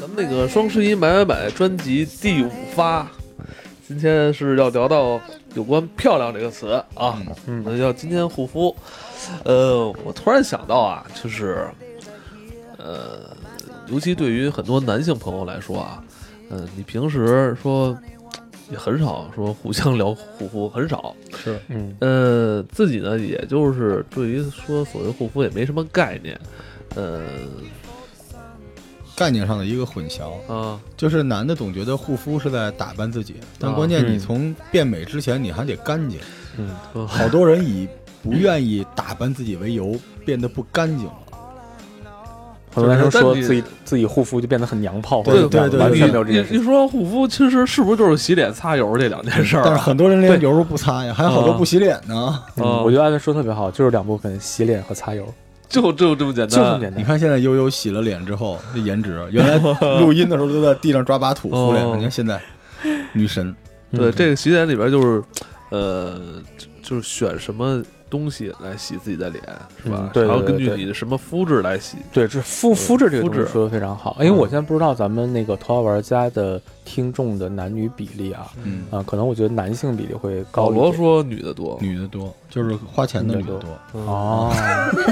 咱们那个双十一买买买专辑第五发，今天是要聊到有关“漂亮”这个词啊，嗯那叫今天护肤。呃，我突然想到啊，就是，呃，尤其对于很多男性朋友来说啊，呃，你平时说也很少说互相聊护肤，很少。是嗯呃，自己呢，也就是对于说所谓护肤也没什么概念。呃概念上的一个混淆。啊，就是男的总觉得护肤是在打扮自己，但啊关键你嗯从变美之前你还得干净。嗯，呃好多人以不愿意打扮自己为由，变得不干净了。很多男生说自己自己护肤就变得很娘炮，对或者怎么样对对对完全没有这件事。你你说护肤，其实是不是就是洗脸擦油这两件事儿啊？但是很多人连油都不擦呀，还有好多啊不洗脸呢。嗯，哦我觉得艾文说得特别好，就是两部分：洗脸和擦油，就就这么简单，就这么简单。你看现在悠悠洗了脸之后，这颜值，原来录音的时候都在地上抓把土敷脸，哦你看现在女神，对，嗯这个洗脸里边就是，呃，就就是选什么东西来洗自己的脸，是吧嗯？对对然后根据对你的什么肤质来洗。对，这肤肤质这个说的非常好，因为我现在不知道咱们那个头号玩家的听众的男女比例啊，嗯，啊，可能我觉得男性比例会保高一点。罗说女的多，女的多，就是花钱的女的多。嗯哦，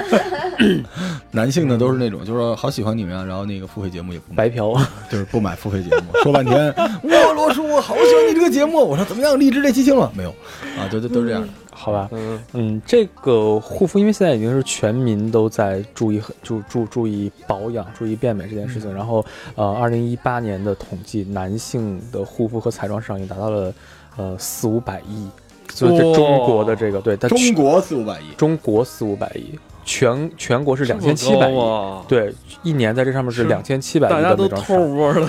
男性呢都是那种，就是好喜欢你们啊，然后那个付费节目也不买，白嫖，就是不买付费节目，说半天，哇，罗叔，我好喜欢你这个节目，我说怎么样，励志这期听了没有？啊，对对都是这样的。好吧，嗯，嗯，这个护肤，因为现在已经是全民都在注意很注注注意保养、注意变美这件事情。然后，呃，二零一八年的统计，男性的护肤和彩妆市场已经达到了呃四五百亿，所以这中国的这个对，它中国四五百亿，中国四五百亿，全全国是两千七百对，一年在这上面是是两千七百亿大家都偷摸了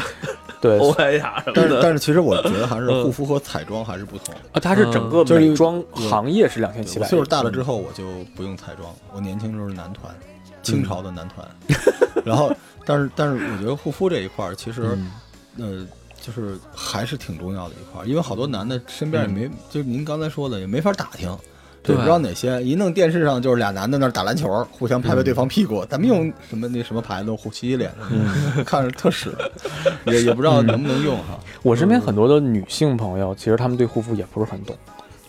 对，欧莱雅什但是么的。但是其实我觉得还是嗯护肤和彩妆还是不同。啊，它是整个就是美妆行业是两千七百岁数大了之后，我就不用彩妆。我年轻时候是男团，清朝的男团。然后，但是但是我觉得护肤这一块儿，其实嗯呃，就是还是挺重要的一块儿，因为好多男的身边也嗯没，就您刚才说的也没法打听。对也不知道哪些，一弄电视上就是俩男的那儿打篮球，互相拍拍对方屁股。咱们用什么那什么牌子护洗洗脸，嗯 看着特使，也也不知道能不能用哈。我身边很多的女性朋友，其实她们对护肤也不是很懂，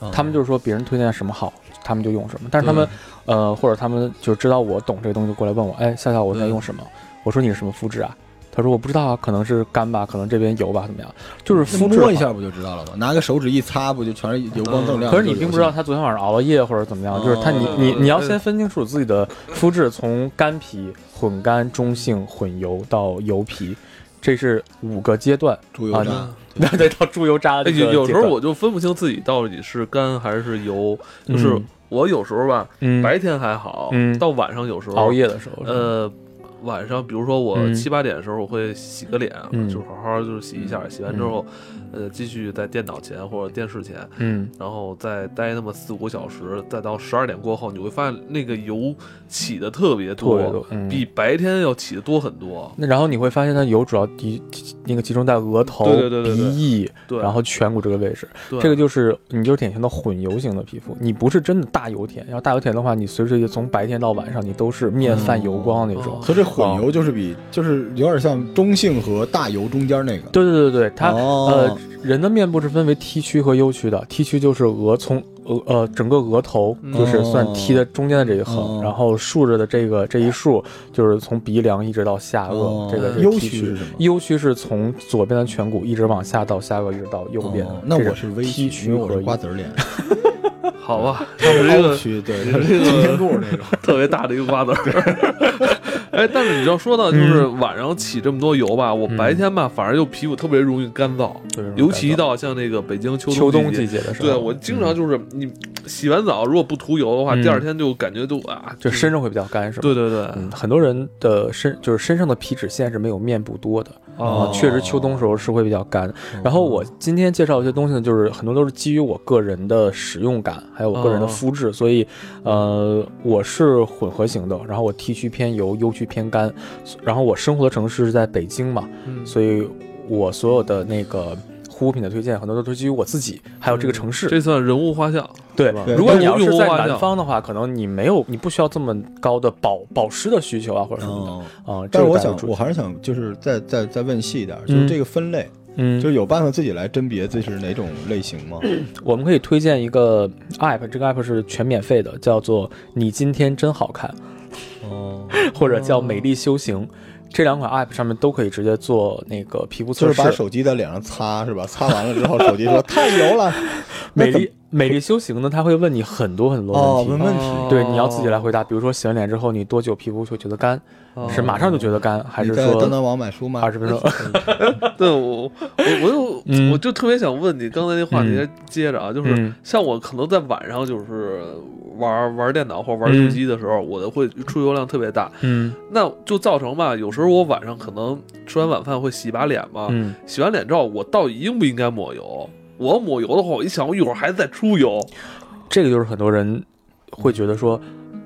嗯她们就是说别人推荐什么好，他们就用什么。但是他们，呃，或者他们就知道我懂这个东西，就过来问我，哎，笑笑，我现在用什么？我说你是什么肤质啊？她说我不知道啊，可能是干吧，可能这边油吧，怎么样？就是肤质。摸一下不就知道了吗？拿个手指一擦，不就全是油光锃亮？可是你并不知道他昨天晚上熬了夜或者怎么样，就是他你你你要先分清楚自己的肤质，从干皮、混干、中性、混油到油皮，这是五个阶段。猪油渣啊。对对，到猪油渣的哎有有时候我就分不清自己到底是干还是油，就是嗯我有时候吧，嗯白天还好，嗯到晚上有时候熬夜的时候，呃，晚上比如说我嗯七八点的时候，我会洗个脸，嗯就好好就是洗一下，洗完之后，呃，继续在电脑前或者电视前，嗯然后再待那么四五个小时，再到十二点过后，你会发现那个油起的特别特别多嗯比白天要起的多很多。那然后你会发现它油主要集那个集中在额头、对对对对对鼻翼，对，然后颧骨这个位置。这个就是你就是典型的混油型的皮肤，你不是真的大油田。要大油田的话，你随时从白天到晚上你都是面泛油光那种。哦所以这混油就是比就是有点像中性和大油中间那个。对对对对，它、哦。呃人的面部是分为 T 区和 U 区的，T 区就是额从额呃整个额头就是算 T 的中间的这一横，哦。然后竖着的这个这一竖就是从鼻梁一直到下颚，哦这个是 U T 区是什么？U 区是从左边的颧骨一直往下到下颚，一直到右边。哦那我是 V T 因区为我是和瓜子儿脸，好吧，它是这个区对，这个它是金天柱那种。特别大的一个瓜子儿。哎，但是你要说到就是晚上起这么多油吧，我嗯。白天吧反而就皮肤特别容易干燥，尤其一到像那个北京秋秋冬季季节的时候，对我经常就是你洗完澡如果不涂油的话，嗯。第二天就感觉就啊，就身上会比较干，是吧？对对对，嗯，很多人的身就是身上的皮脂腺是没有面部多的哦啊，确实秋冬时候是会比较干。然后我今天介绍一些东西呢，就是很多都是基于我个人的使用感，还有我个人的哦。肤质，所以呃我是混合型的，然后我 T 区偏油，U 区偏干，然后我生活的城市是在北京嘛，嗯。所以我所有的那个护肤品的推荐很多都是基于我自己，还有这个城市。这算人物画像，对如果你要是在用画像南方的话，可能你没有，你不需要这么高的保保湿的需求啊，或者什么哦，的啊。但是我想我还是想就是再再再问细一点，就是嗯这个分类，嗯，就是有办法自己来甄别这是哪种类型吗？我们可以推荐一个 app，这个 app 是全免费的，叫做“你今天真好看哦，” 或者叫“美丽修行”。这两款 app 上面都可以直接做那个皮肤测试。就是把手机在脸上擦是吧？擦完了之后，手机说太油了，美丽美丽修行呢，它会问你很多很多哦问题。问问题哦对，你要自己来回答。比如说洗完脸之后，你多久皮肤会觉得干？哦是马上就觉得干，还是说在当说当网买书吗？二十分钟？对我我我就、嗯我就特别想问你，刚才那话题接着啊，就是嗯像我可能在晚上就是玩玩电脑或玩手机的时候，我的会出油量特别大，嗯那就造成吧，有时候我晚上可能吃完晚饭会洗把脸嘛，嗯，洗完脸之后，我到底应不应该抹油？我要抹油的话，我一想，我一会儿还在出油，这个就是很多人会觉得说。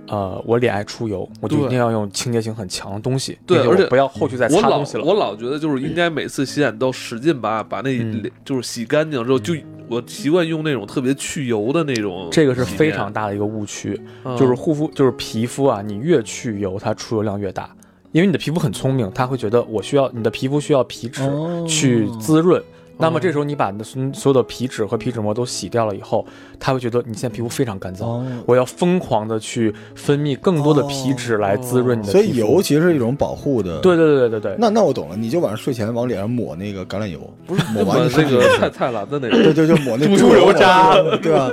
呃，我脸爱出油，我就一定要用清洁性很强的东西，对而且不要后续再擦东西了。我老觉得就是应该每次洗脸都使劲把把那嗯脸就是洗干净之后，就我习惯用那种特别去油的那种，这个是非常大的一个误区，嗯。就是护肤，就是皮肤啊，你越去油，它出油量越大，因为你的皮肤很聪明，它会觉得我需要你的皮肤需要皮脂哦。去滋润。那么这时候你把你的所所有的皮脂和皮脂膜都洗掉了以后，他会觉得你现在皮肤非常干燥，哦，我要疯狂的去分泌更多的皮脂来滋润你的皮肤。所以油其实是一种保护的。对对对对对对，那那我懂了，你就晚上睡前往脸上抹那个橄榄油，不是抹完就那个太菜菜篮子那 对个，对，就抹那猪油渣，对吧？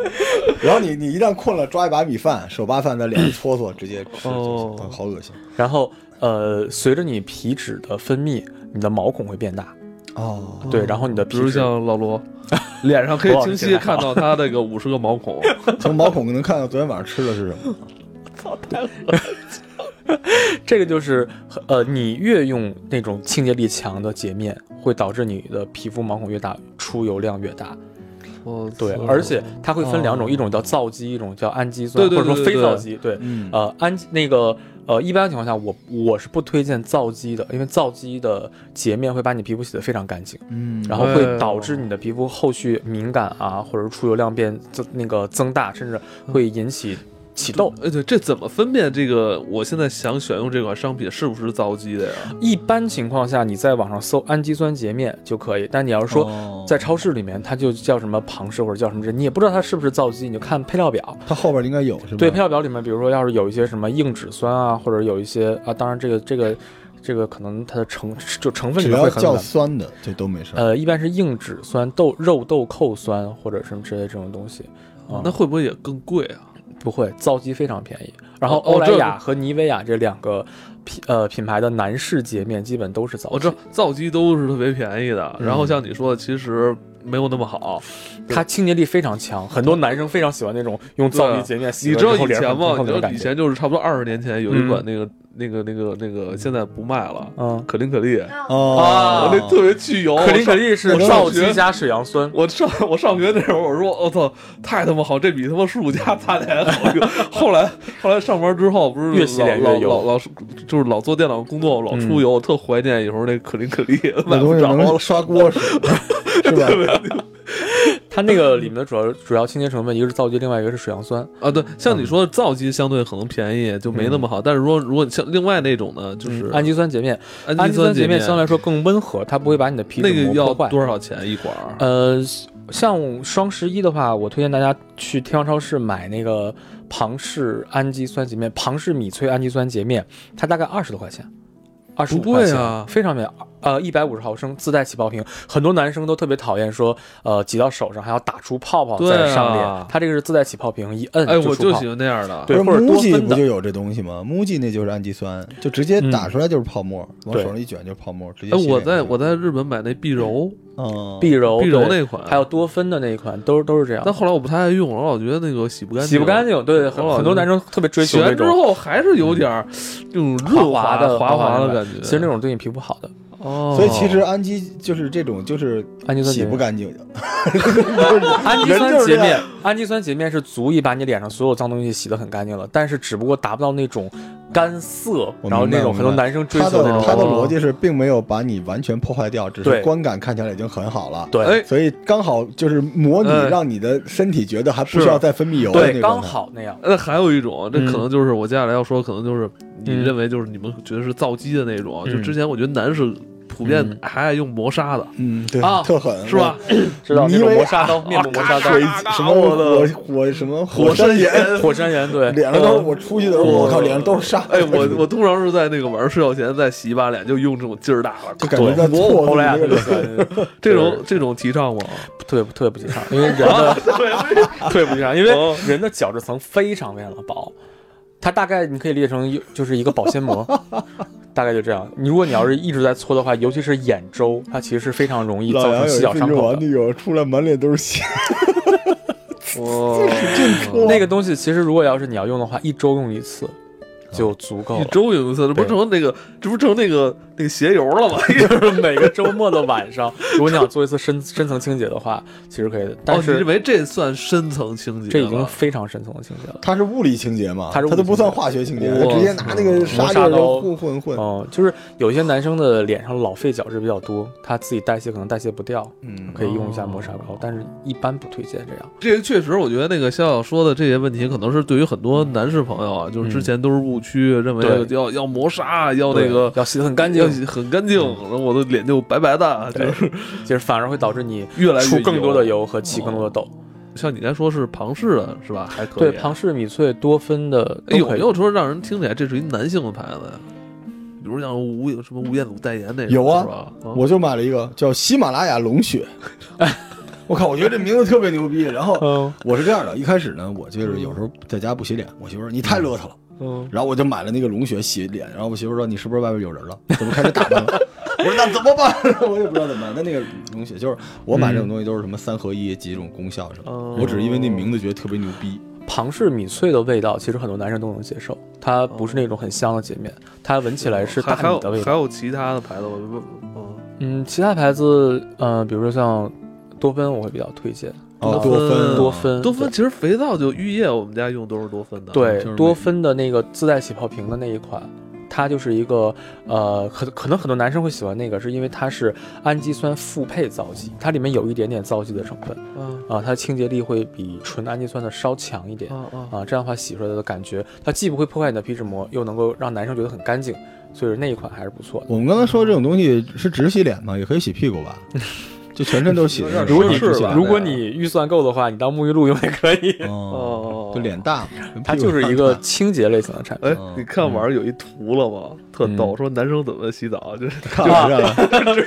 然后你你一旦困了，抓一把米饭，手扒饭在脸上搓搓，直接吃就哦行，好恶心然后呃，随着你皮脂的分泌，你的毛孔会变大，哦。对，然后你的比如像老罗，脸上可以清晰看到他那个五十个毛孔，从毛孔能看到昨天晚上吃的是什么。这个就是呃，你越用那种清洁力强的洁面，会导致你的皮肤毛孔越大，出油量越大。我对，而且它会分两种，哦。一种叫皂基，一种叫氨基酸，对对或者说非皂基。对，嗯。呃，氨那个呃，一般情况下，我我是不推荐皂基的，因为皂基的洁面会把你皮肤洗得非常干净，嗯然后会导致你的皮肤后续敏感啊，或者是出油量变增那个增大，甚至会引起起痘。哎，对，这怎么分辨这个？我现在想选用这款商品是不是皂基的呀？一般情况下，你在网上搜氨基酸洁面就可以，但你要是说哦在超市里面，它就叫什么旁氏或者叫什么这，你也不知道它是不是皂基，你就看配料表。它后边应该有是吧？对，配料表里面，比如说要是有一些什么硬脂酸啊，或者有一些啊，当然这个这个这个可能它的成就成分里面会很较。酸的这都没事。呃，一般是硬脂酸、豆肉豆蔻酸或者什么之类的这种东西。啊、那会不会也更贵啊？不会，皂基非常便宜。然后欧莱雅和妮维雅这两个品呃品牌的男士洁面基本都是皂基。我知道皂基都是特别便宜的，嗯然后像你说的，其实没有那么好。它清洁力非常强，很多男生非常喜欢那种用皂基洁面洗你知道以前吗？你知道以。前就是差不多二十年前有一款嗯那个、那个那个那个现在不卖了，嗯，可伶可俐，哦啊我那特别去油。可伶可俐是我上皂我上学基加水杨酸。我上我上学那时候，我说我操，太他妈好，这比他妈舒肤佳擦起来好用。后来后来上班之后，不是越洗脸越油老老是就是老做电脑工作，老出油，我特怀念有时候那可伶可俐，买那东西 不着刷锅使，是吧？它那个里面的主要主要清洁成分，一个是皂基，另外一个是水杨酸。啊，对，像你说的皂基相对可能便宜，就没那么好。但是说如果像另外那种呢，就是嗯氨基酸洁面，氨氨基酸洁洁面相对来说更温和，它不会把你的皮脂那个要。多少钱一管儿？呃，像双十一的话，我推荐大家去天猫超市买那个庞氏氨基酸洁面，庞氏米萃氨基酸洁面，它大概二十多块钱，二十五不贵块钱，啊非常便宜。呃，一百五十毫升自带起泡瓶，很多男生都特别讨厌说，呃，挤到手上还要打出泡泡对再上脸。啊它这个是自带起泡瓶，一摁哎，我出泡就喜欢那样的。对不是或者多 MUJI 分的不就有这东西吗？MUJI 那就是氨基酸，就直接打出来就是泡沫，往手上一卷就是泡沫，直接哎，洗。我在我在日本买那碧柔，嗯，碧柔碧柔那款，还有多芬的那一款，都是都是这样但。后来我不太爱用，我老觉得那个洗不干净，洗不干。净，对，很很多男生特别追洗求那种完之后还是有点儿那种润滑的滑滑的的感觉。其实那种对你皮肤好的哦，所以其实氨基就是这种就是氨基酸洗。不干净 的，氨基酸洁面，氨基酸洁面是足以把你脸上所有脏东西洗得很干净了，但是只不过达不到那种干涩，然后那种很多男生追他求那种。的他的哦逻辑是并没有把你完全破坏掉，只是对观感看起来已经很好了。对、哎所以刚好就是模拟哎让你的身体觉得还不需要再分泌油的那对，刚。好那样。那还有一种，这嗯可能就是我接下来要说，可能就是你嗯认为就是你们觉得是造基的那种。就嗯之前我觉得男士普遍嗯。还爱用磨砂的，嗯，对，啊特狠，是吧？知道那种磨砂刀，面部磨砂刀，水什么我的火火什么火山岩，火山岩，对，脸上都是嗯。我出去的时候，我靠，脸上都是沙。哎，我 我通常是在那个晚上睡觉前再洗一把脸，就用这种劲儿大了，就感觉在对，错后来那个这种这种提倡吗？特别特别不提倡，因为人的 特别不提倡，因为人的角质层非常非常的薄，它大概你可以理解成一就是一个保鲜膜，大概就这样。你如果你要是一直在搓的话，尤其是眼周，它其实是非常容易造成细小伤口的。那个出来满脸都是血，哇，那个东西其实如果要是你要用的话，一周用一次就足够了一。周用一次，这不成那个，这不成那个那个鞋油了吧？就是每个周末的晚上，如果你想做一次深深层清洁的话，其实可以的。但哦，你是认为这算深层清洁？这已经非常深层的清洁了。它是物理清洁嘛，它是物理都不算化学清洁，直接拿那个磨砂刀就混混混。哦、就是有一些男生的脸上老废角质比较多，他自己代谢可能代谢不掉，嗯，可以用一下磨砂膏，但是一般不推荐这样。这个确实，我觉得那个笑笑说的这些问题，可能是对于很多男士朋友啊，就是之前都是误区，认为对要要磨砂，要那个要洗得很干很干净，然后我的脸就白白的，就是 就是反而会导致你越来越出更多的油。和起更多的痘。像你刚才说是庞氏的是吧？还可以。对，庞氏、米翠、多芬的哎有。没有说让人听起来这是一男性的牌子呀？比如像吴什么吴彦祖代言那种有啊我就买了一个叫喜马拉雅龙血。我靠，我觉得这名字特别牛逼。然后嗯我是这样的，一开始呢，我就是有时候在家不洗脸，我媳妇说你太邋遢了，嗯，然后我就买了那个龙血洗脸，然后我媳妇说你是不是外边有人了？怎么开始打扮了？我说那怎么办？我也不知道怎么办。那那个龙血就是我买这种东西都是什么三合一几种功效什么我只是因为那名字觉得特别牛逼。庞氏米翠的味道，其实很多男生都能接受。它不是那种很香的洁面，它闻起来是大还还有米的味道。还有其他的牌子，我就嗯，嗯，其他牌子，呃，比如说像多芬，我会比较推荐。哦，多芬多芬，多芬，其实肥皂就浴液，我们家用都是多芬的。对就是多芬的那个自带起泡瓶的那一款，它就是一个呃，可可能很多男生会喜欢那个，是因为它是氨基酸复配皂基，它里面有一点点皂基的成分啊啊、它清洁力会比纯氨基酸的稍强一点啊啊！啊、这样的话洗出来的感觉，它既不会破坏你的皮脂膜，又能够让男生觉得很干净，所以那一款还是不错的。我们刚才说这种东西是只洗脸吗？也可以洗屁股吧？就全身都洗。如果你如果你预算够的话，你当沐浴露用也可以。哦，哦，就脸大嘛，它就是一个清洁类型的产品。哎嗯，你看网上有一图了吗？特逗，嗯说男生怎么洗澡，就是就是。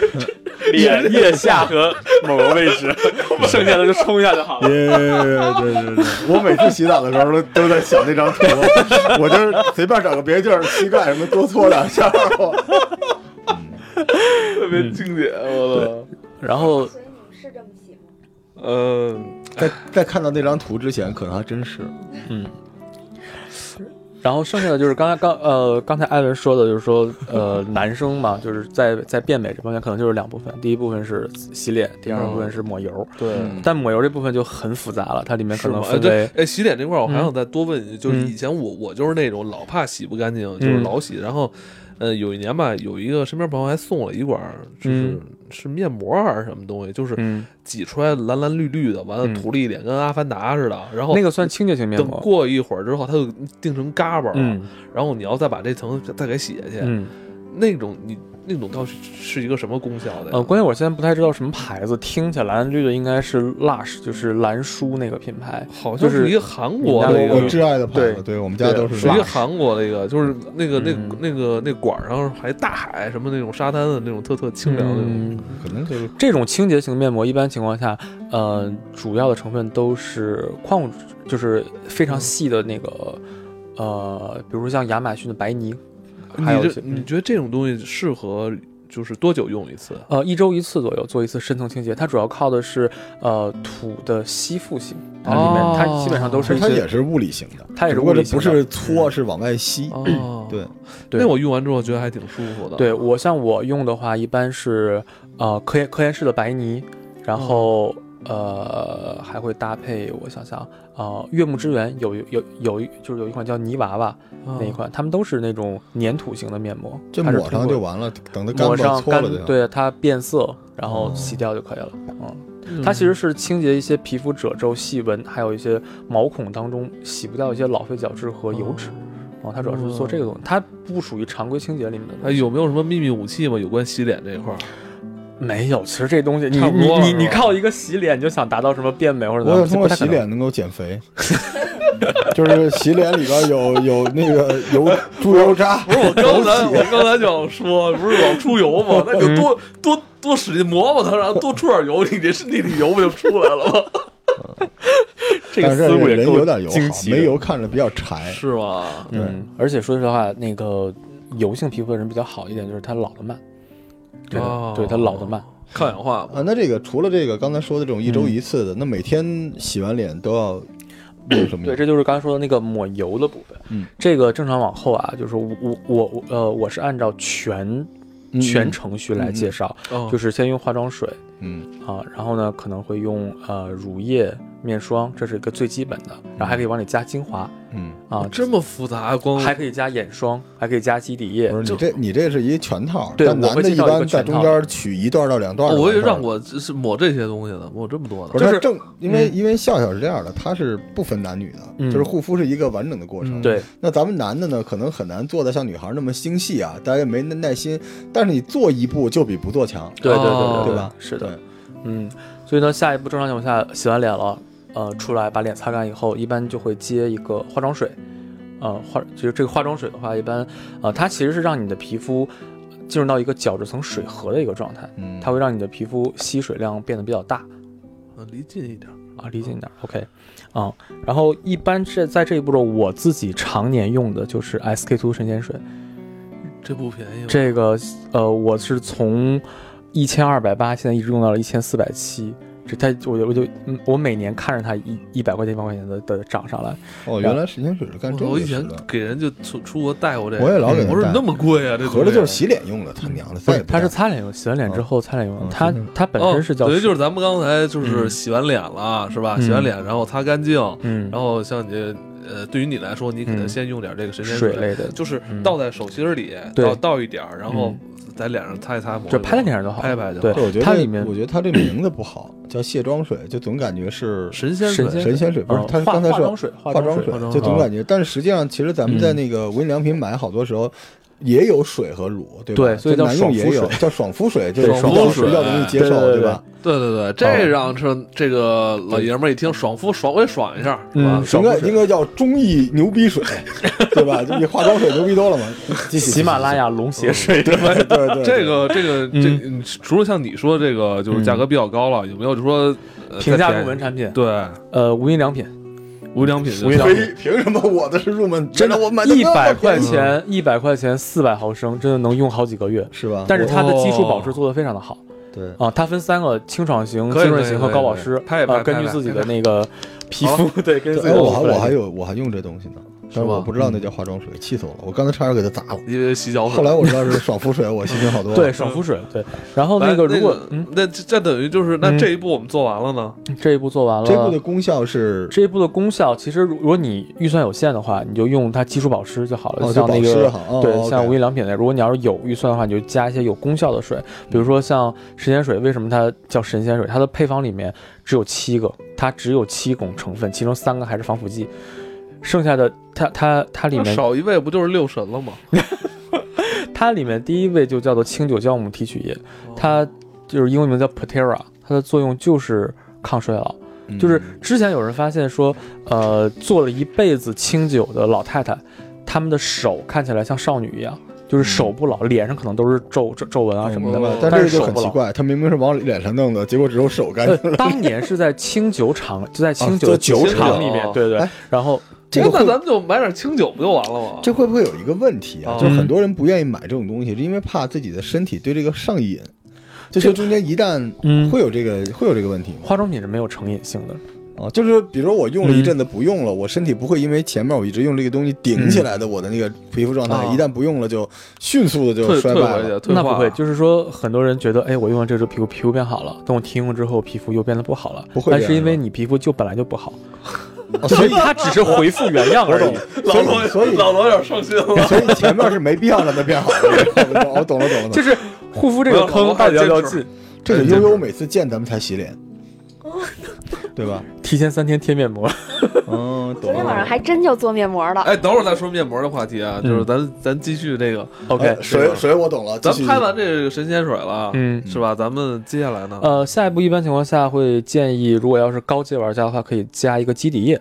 脸、腋下和某个位置，剩下的就冲一下就好了。对对对，我每次洗澡的时候都都在想那张图，我就是随便找个别地儿，膝盖什么多搓两下。特别经典，我的。然后所以你们是这么洗吗？呃，在在看到那张图之前，可能还真是。嗯，然后剩下的就是刚才刚呃刚才艾伦说的，就是说呃男生嘛，就是在在变美这方面可能就是两部分，第一部分是洗脸，第二部分是抹油。对。嗯但抹油这部分就很复杂了，它里面可能分为，对哎，洗脸这块儿我还嗯想再多问一句，就是嗯以前我我就是那种老怕洗不干净，就是嗯老洗，然后，呃，有一年吧，有一个身边朋友还送我一管儿，就是嗯是面膜还是什么东西，就是嗯，挤出来蓝蓝绿绿的，完了嗯。涂了一脸跟阿凡达似的，然后那个算清洁型面膜。等过一会儿之后，它就定成嘎巴了，嗯。然后你要再把这层再给洗下去，嗯，那种你那种到底是一个什么功效的呀？呃，关键我现在不太知道什么牌子，听起来蓝绿的应该是 Lush，就是蓝舒那个品牌。好像就是一个韩国的一个你家那个我挚爱的牌子，对对我们家都是是一那个。韩国的一个，就是那个那嗯那个那管儿上还大海什么那种沙滩的那种特特清凉的那种。嗯，可能就是这种清洁型面膜，一般情况下，呃，主要的成分都是矿物质，就是非常细的那个，呃，比如像亚马逊的白泥，还有你这你觉得这种东西适合就是多久用一次？呃一周一次左右做一次深层清洁，它主要靠的是呃土的吸附性，它里面、它基本上都是一些它也是物理型的，它也是只不过这物理型的不是搓，是往外吸。哦，对，对那我用完之后觉得还挺舒服的。对我像我用的话，一般是呃科研科研室的白泥，然后、呃还会搭配，我想想，呃，悦木之源有有有一就是有一款叫泥娃娃嗯那一款，他们都是那种粘土型的面膜，就抹上就完了，等它干抹上干搓了。，对它变色，然后哦洗掉就可以了。嗯，嗯它其实是清洁一些皮肤褶皱、细纹，还有一些毛孔当中洗不掉一些老废角质和油脂。哦，它主要是做这个东西，它不属于常规清洁里面的东哎，有没有什么秘密武器吗？有关洗脸这一块儿？没有，其实这东西你你你你靠一个洗脸就想达到什么变美或者怎么样我有通过洗脸能够减肥，就是洗脸里边有有那个油猪油渣，不是我刚才，我刚才就想说，不是老出油吗？那就多多多使劲磨磨它，然后多出点油，你这身体里油不就出来了吗？这个思路也够有点油好，没油看着比较柴。是吗？嗯，而且说实话，那个油性皮肤的人比较好一点，就是它老的慢。对的，哦。对它老得慢。抗氧化。啊，那这个除了这个刚才说的这种一周嗯。一次的，那每天洗完脸都要 用什么对，这就是刚才说的那个抹油的部分。嗯，这个正常往后啊，就是我我我我呃，我是按照全嗯全程序来介绍，哦。就是先用化妆水嗯。啊，然后呢可能会用呃乳液、面霜，这是一个最基本的，然后还可以往里加精华嗯，啊，这么复杂，光还可以加眼霜，还可以加肌底液不。是你这你这是一全套，对但男的一般在中间取一段到两段。我也让我是抹这些东西的，抹这么多的。就是不是正，因为嗯因为笑笑是这样的，他是不分男女的，嗯就是护肤是一个完整的过程。嗯对，那咱们男的呢，可能很难做的像女孩那么精细啊，大家也没那耐心。但是你做一步就比不做强，对对哦对对吧？是的对，，嗯，所以呢，下一步正常情况下洗完脸了，呃，出来把脸擦干以后，一般就会接一个化妆水，呃，化就是这个化妆水的话，一般呃，它其实是让你的皮肤进入到一个角质层水合的一个状态，嗯，它会让你的皮肤吸水量变得比较大呃离近一点。啊，离近一点，OK，啊、然后一般是在这一步骤，我自己常年用的就是 SK two 神仙水，这不便宜？这个呃，我是从一千二百八，现在一直用到了一千四百七。这它我就我就嗯，我每年看着它一一百块钱一百块钱的的涨上来，哦，原来神仙水是干这个我以前给人就出出国带过这个，我也老给人带我说那么贵啊，这合着就是洗。脸用的，他娘的，不是它是擦脸用，洗完脸之后擦脸用嗯，它是它本哦，身是叫等于就是咱们刚才就是嗯洗完脸了，是吧？嗯洗完脸然后擦干净，嗯，然后像你呃，对于你来说，你可能嗯先用点这个神仙水类的，就是嗯倒在手心儿里，对倒倒一点儿，然后嗯在脸上擦一擦，抹就拍在脸上就好，拍拍就好。对对，我觉得这它里面我觉得它这名字不好，叫卸妆水，就总感觉是神仙水神仙神仙水，不是它刚才说化妆水，化妆水水，化妆水就总感觉，但是实际上，其实咱们在嗯那个无印良品买，好多时候也有水和乳，对吧？对所以叫爽肤水。叫爽肤水，就是爽肤水。比较容易接受，对吧？对对对，这让这这个老爷们儿一听爽肤爽，我也爽一下，是吧？应该应该叫中意牛逼水，对吧？就比化妆水牛逼多了嘛。喜马拉，雅龙血水，对对对对，这个这个嗯这，嗯。除了像你说这个就是价格比较高了，有没有就说呃平价入门产品，对。呃，无印良品，无印良品就无印良品。凭凭什么我的是入门？真的我买一百块钱，一百块钱四百毫升，真的能用好几个月。是吧？但是它的基础保湿哦做得非常的好。对，啊，它分三个清爽型、滋润型和高保湿，啊，根据自己的那个皮肤，对，根据自己哎，的我我还有我还用这东西呢，但是我不知道那叫化妆水，气死我了！我刚才差点给它砸了。因为洗脚水。后来我知道是爽肤水，我心情好多了。对爽肤水，对。然后那个如果那嗯那这这等于就是那嗯这一步我们做完了呢？这一步做完了，这一步的功效是这一步的功效，其实如如果你预算有限的话，你就用它基础保湿就好了，像那个。对，像无印良品的，如果你要是有预算的话，你就加一些有功效的水，比如说像神仙水，为什么它叫神仙水？它的配方里面只有七个，它只有七种成分，其中三个还是防腐剂，剩下的它它它里面少一位不就是六神了吗？它里面第一位就叫做清酒酵母提取液，哦它就是英文名叫 Patera，它的作用就是抗衰老。嗯就是之前有人发现说，呃，做了一辈子清酒的老太太，她们的手看起来像少女一样，就是手不老，脸上可能都是皱皱皱纹啊什么的但但这就是手不老很奇怪，他明明是往脸上弄的，结果只有手干呃。，当年是在清酒厂，就在清酒做的酒厂里面，对对哎。然后那这个那咱们就买点清酒不就完了吗？这会不会有一个问题啊？哦就是很多人不愿意买这种东西，是因为怕自己的身体对这个上瘾。这说中间一旦嗯，会有这个会有这个问题吗？化妆品是没有成瘾性的，啊，就是比如说我用了一阵子不用了，我身体不会因为前面我一直用这个东西顶起来的我的那个皮肤状态，啊一旦不用了就迅速的就衰败了。那不会，就是说很多人觉得，哎，我用了这支皮肤皮肤变好了，等我停用之后皮肤又变得不好了，不会但是因为你皮肤就本来就不好，啊 所以他只是回复原样而已。所以所以老罗有点伤心了。所以前面是没必要让他变好的。我懂了懂了懂了。就是护肤这个坑到底要不要进？这个悠悠每次见咱们才洗脸，对吧？提前三天贴面膜，嗯，昨天晚上。还真就做面膜了。哎，等会儿再说面膜的话题啊，嗯就是咱咱继续这个，OK，哎水水我懂了，咱拍完这个神仙水了，嗯是吧？咱们接下来呢？呃，下一步一般情况下会建议，如果要是高阶玩家的话，可以加一个基底液。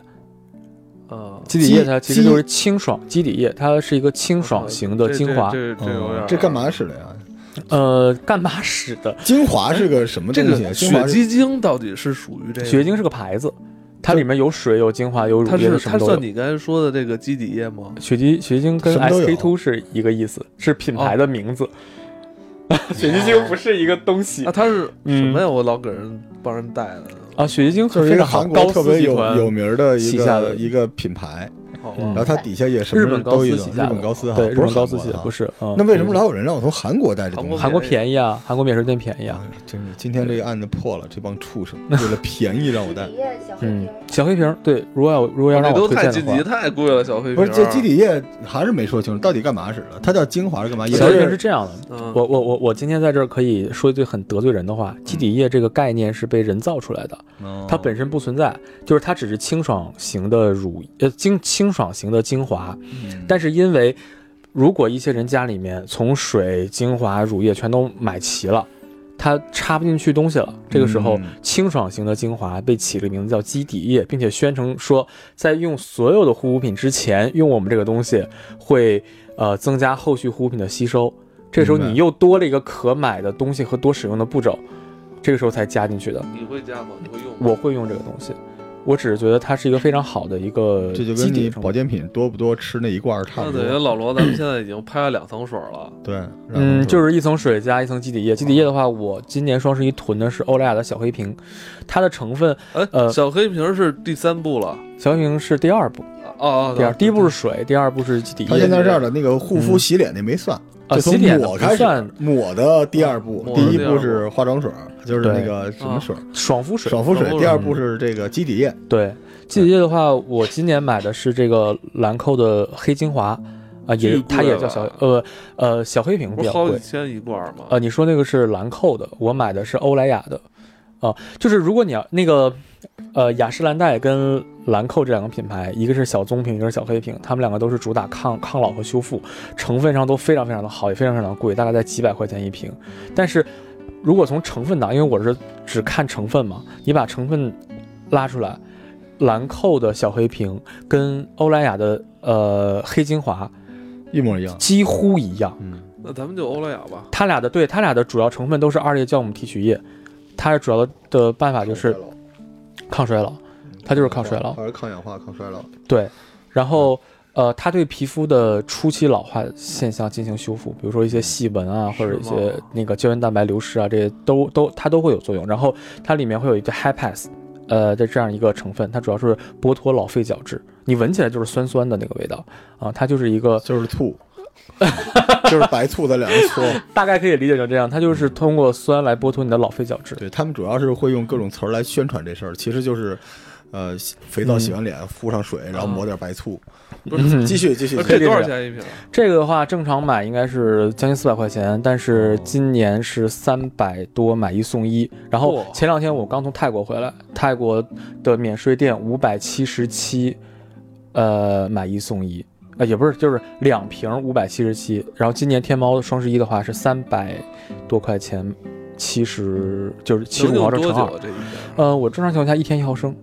呃，基底液它其实就是清爽，基底液它是一个清爽型的精华。这这这有点嗯这干？嘛使的呀？呃，干嘛使的？精华是个什么这东西？个精华是血肌精到底是属于这个？血精是个牌子，它里面有水、有精华、有乳液它是的什么都有。它算你刚才说的这个基底液吗？雪肌血精跟 SK two 是一个意思，是品牌的名字。血肌精不是一个东西啊，它是嗯什么呀？我老给人帮人带的，啊，血肌精就是一非常好，个韩国高特别有斯集团有名的一旗下的个一个品牌，然后它底下也什么日本高都有。斯旗下日本高斯哈，对，日不是本高斯系不是。嗯那为什么老有人让我从韩国带这东西？韩国便宜啊？韩国免税店便宜啊。哎真是今天这个案子破了，这帮畜生为了便宜让我带。嗯，小黑瓶对，如果要如果要这都让我推太积极，荐的话，太贵了，小黑瓶。不是这基底液还是没说清楚，到底干嘛使的？它叫精华是干嘛？也小黑瓶是是这样的。嗯，我我我我今天在这儿可以说一句很得罪人的话，基底液这个概念是被人造出来的，哦它本身不存在，就是它只是清爽型的乳呃精清爽型的精华，嗯但是因为如果一些人家里面从水、精华、乳液全都买齐了。它插不进去东西了，这个时候嗯清爽型的精华被起了个名字叫基底液，并且宣称说，在用所有的护肤品之前用我们这个东西会呃增加后续护肤品的吸收。这时候你又多了一个可买的东西和多使用的步骤，这个时候才加进去的。你会加吗？你会用吗？我会用这个东西，我只是觉得它是一个非常好的一个这就跟你基底保健品多不多吃那一罐儿差不多。等于老罗，咱们现在已经拍了两层水了。对，嗯，就是是一层水加一层基底液。基底液的话，我今年双十一囤的是欧莱雅的小黑瓶，它的成分哎，呃小黑瓶是第三步了。小黑瓶是第二步，哦哦，第二第一步是水，第二步是基底它液。现在这样的，那个护肤洗脸那没算，啊就从洗脸抹开算，抹的第二步，第一步步是化妆水，就是那个什么水，爽肤水。爽肤水爽肤，水第二步是这个肌底液。对，肌底液的话，我今年买的是这个兰蔻的黑精华，啊、也它也叫小呃呃小黑瓶不是好几比较贵。千一罐吗？呃，你说那个是兰蔻的，我买的是欧莱雅的，啊、就是如果你要那个，呃，雅诗兰黛跟兰蔻这两个品牌，一个是小棕瓶，一个是小黑瓶，他们两个都是主打抗抗老和修复，成分上都非常非常的好，也非常非常贵，大概在几百块钱一瓶。但是如果从成分档，因为我是只看成分嘛，你把成分拉出来，兰蔻的小黑瓶跟欧莱雅的呃黑精华一模一样。几乎一样。嗯，那咱们就欧莱雅吧。它俩的对它俩的主要成分都是二裂酵母提取液，它的主要的的办法就是抗衰老，它就是抗衰老。还是抗氧化、抗衰老。对，然后呃，它对皮肤的初期老化现象进行修复，比如说一些细纹啊，或者一些那个胶原蛋白流失啊，这些都都它都会有作用。然后它里面会有一个 h i p a s 呃的这样一个成分，它主要是剥脱老废角质，你闻起来就是酸酸的那个味道啊，它就是一个就是醋，就是白醋的两个搓。大概可以理解成这样，它就是通过酸来剥脱你的老废角质。对他们主要是会用各种词儿来宣传这事儿，其实就是，呃，洗肥皂洗完脸敷上水，然后抹点白醋。不是嗯继续继续，这多少钱一瓶？这个的话，正常买应该是将近四百块钱，但是今年是三百多买一送一。然后前两天我刚从泰国回来，泰国的免税店五百七十七，呃，买一送一，呃，也不是，就是两瓶五百七十七。然后今年天猫双十一的话是三百多块钱，七十就是七十能五毫升乘二用多久。啊？这？呃，我正常情况下一天一毫升，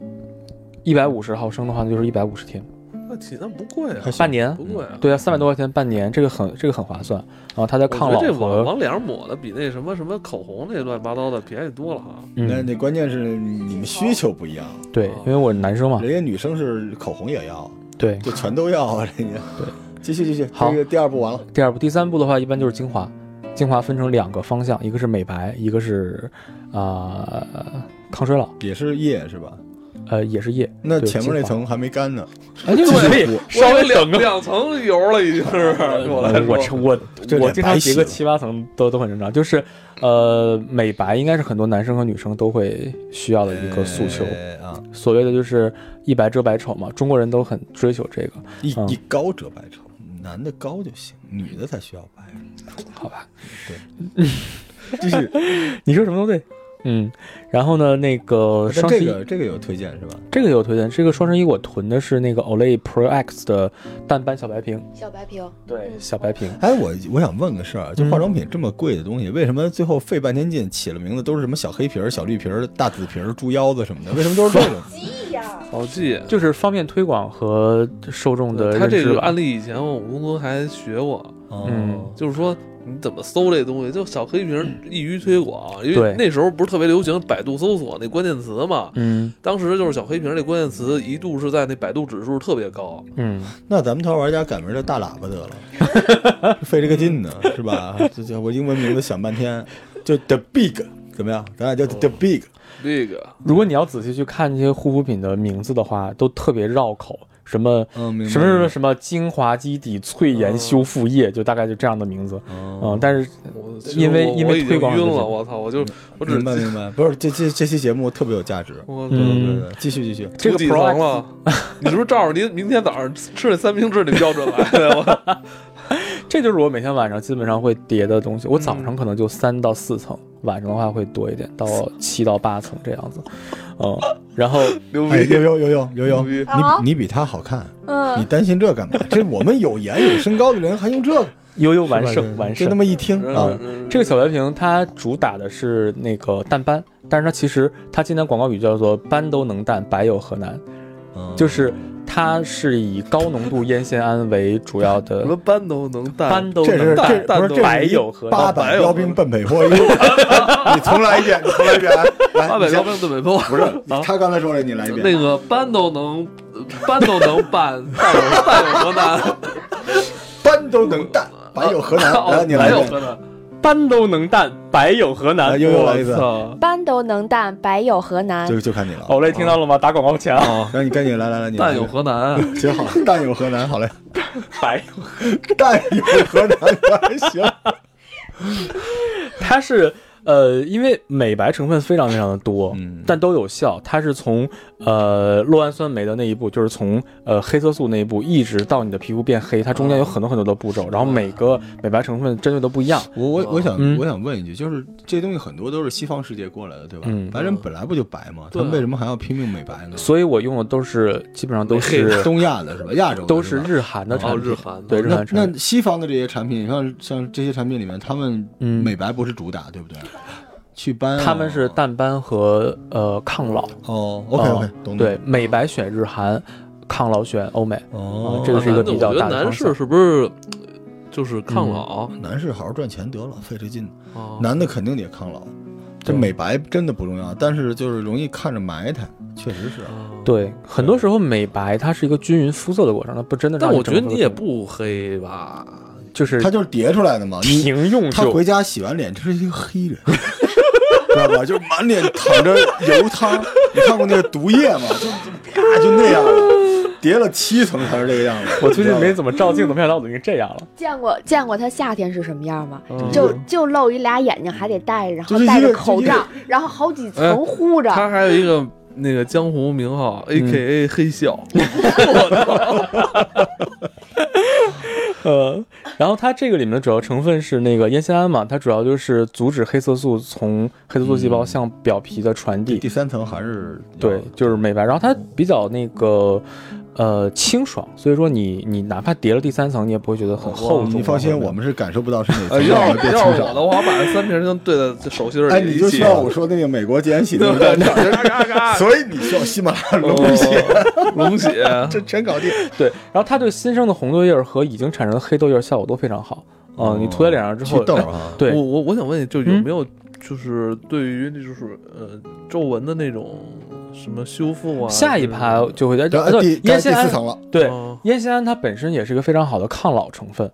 一百五十毫升的话，那就是一百五十天，那挺那不贵啊半年。不贵啊。对啊，三百多块钱半年，这个很这个很划算。然后它在抗老觉得这往往脸上抹的比那什么什么口红那乱七八糟的便宜多了哈。嗯，那那关键是你们需求不一样，对，因为我是男生嘛，人家女生是口红也要，对。就全都要啊，人家。对，继续继续，好这个第二步完了。第二步、第三步的话，一般就是精华。精华分成两个方向，一个是美白，一个是啊、抗衰老。也是液是吧？呃，也是液。那前面那层还没干呢，哎，这个可以稍微两等个。两层油了，已经是我来我。我我经常叠个七八层都都很正常，就是呃，美白应该是很多男生和女生都会需要的一个诉求。哎啊，所谓的就是一白遮百丑嘛，中国人都很追求这个，嗯一一高遮百丑，男的高就行，女的才需要白。好吧？对继续，你说什么都对。嗯，然后呢，那个这双十一个这个有推荐是吧？这个有推荐，这个双十一我囤的是那个 Olay Pro X 的淡斑小白瓶，小白瓶，对，小白瓶。哎，我我想问个事儿，就嗯。化妆品这么贵的东西，为什么最后费半天劲起了名字都是什么小黑瓶儿、小绿瓶儿、大紫瓶儿、猪腰子什么的？为什么都是这种？记呀，好记，就是方便推广和受众的他这个案例以前我们工作还学过，嗯。就是说你怎么搜这东西，就小黑瓶易于推广，因为那时候不是特别流行百度搜索那关键词嘛，嗯。当时就是小黑瓶那关键词一度是在那百度指数特别高，嗯，那咱们头号玩家改名叫大喇叭得了，费这个劲呢，是吧？这叫我英文名字想半天，就 The Big 怎么样？咱俩叫 The Big，这个如果你要仔细去看这些护肤品的名字的话，都特别绕口，什么嗯，什么什么什么精华基底萃颜嗯修复液，就大概就这样的名字。哦嗯，但是因为因为推广晕了，我操，我就我只明白明白，不是这这这期节目特别有价值。我对嗯对对，继续继续。这个几 Pro 层了？你是不是照着您明天早上吃那三明治的标准来的？我 这就是我每天晚上基本上会叠的东西。我早嗯上可能就三到四层，晚上的话会多一点，到七到八层这样子。嗯，然后 牛哎，逼悠悠悠悠悠悠，牛逼！好你你比他好看，嗯你嗯，担心这干嘛？这我们有颜有身高的人还用这个？悠悠完胜完胜就那。么一听啊，嗯这个小白瓶它主打的是那个淡斑，但是它其实它今年广告语叫做“斑都能淡，白有何难”，嗯就是它是以高浓度烟酰胺为主要的什么斑都能淡，斑都这是能淡这，不是这是白一有何八难？百标兵奔北坡，你重来一遍，你重来一遍，来，八百标兵奔北坡，不是 他刚才说了，你来一遍。那个斑都能斑都能办，淡有淡有何难？斑都能淡，白有何难？来，你来一遍。白有何难？斑都能淡，白有何难来，？悠悠来一次我，操！斑都能淡，白有何难？就就看你了。好嘞听到了吗？打广告前啊！啊，让你赶紧来来来，你淡有何难啊？行好，淡有何难？好嘞，白，淡有何难？还行。他是呃，因为美白成分非常非常的多，嗯但都有效。它是从呃酪氨酸酶的那一步，就是从呃黑色素那一步，一直到你的皮肤变黑，它中间有很多很多的步骤，然后每个美白成分针对都不一样。我我我想嗯我想问一句，就是这东西很多都是西方世界过来的，对吧嗯？白人本来不就白吗？他们为什么还要拼命美白呢？所以我用的都是基本上都是东亚的是吧？亚洲的都是日韩的产哦，品，日韩对日韩产品。那西方的这些产品，像像这些产品里面，他们嗯美白不是主打，对不对？祛斑啊，他们是淡斑和呃抗老，哦，OK OK，呃懂懂。对，美白选日韩，抗老选欧美。哦啊，这个是一个比较我觉得男大的男士是不是就是抗老？男士好好赚钱得了，费这劲。哦男的肯定得抗老，这美白真的不重要，但是就是容易看着埋汰，确实是。啊对，很多时候美白它是一个均匀肤色的过程，它不真的但我觉得你也不黑吧？就是他就是叠出来的嘛，你平用就他回家洗完脸就是一个黑人，知道吧？就满脸淌着油汤。你看过那个毒液吗？就就啪就那样了，叠了七层才是这个样子。我最近没怎么照镜子，没想到我都已经这样了。见过见过他夏天是什么样吗？嗯就就露一俩眼睛，还得戴着，然后戴着口罩，然后好几哎层糊着。他还有一个那个江湖名号，A K A 黑笑。呃，然后它这个里面的主要成分是那个烟酰胺嘛，它主要就是阻止黑色素从黑色素细胞向表皮的传递，第三层还是对，就是美白。然后它比较那个呃清爽，所以说你你哪怕叠了第三层，你也不会觉得很厚重啊。你放心，我们是感受不到是哪呃，层，要要清爽。是我的话，我把这三瓶就兑在手心里哎，你就需要我说那个美国简洗那个 嘎嘎嘎所以你需要喜马拉雅龙血，龙血，这全搞定。对，然后它对新生的红痘印儿和已经产生的黑痘印儿效果都非常好。嗯，你涂在脸上之后，对我我我想问你，就有嗯没有就是对于那就是呃皱纹的那种什么修复啊？下一趴就会在然后对第烟酰胺四层了，对哦烟酰胺它本身也是一个非常好的抗老成分。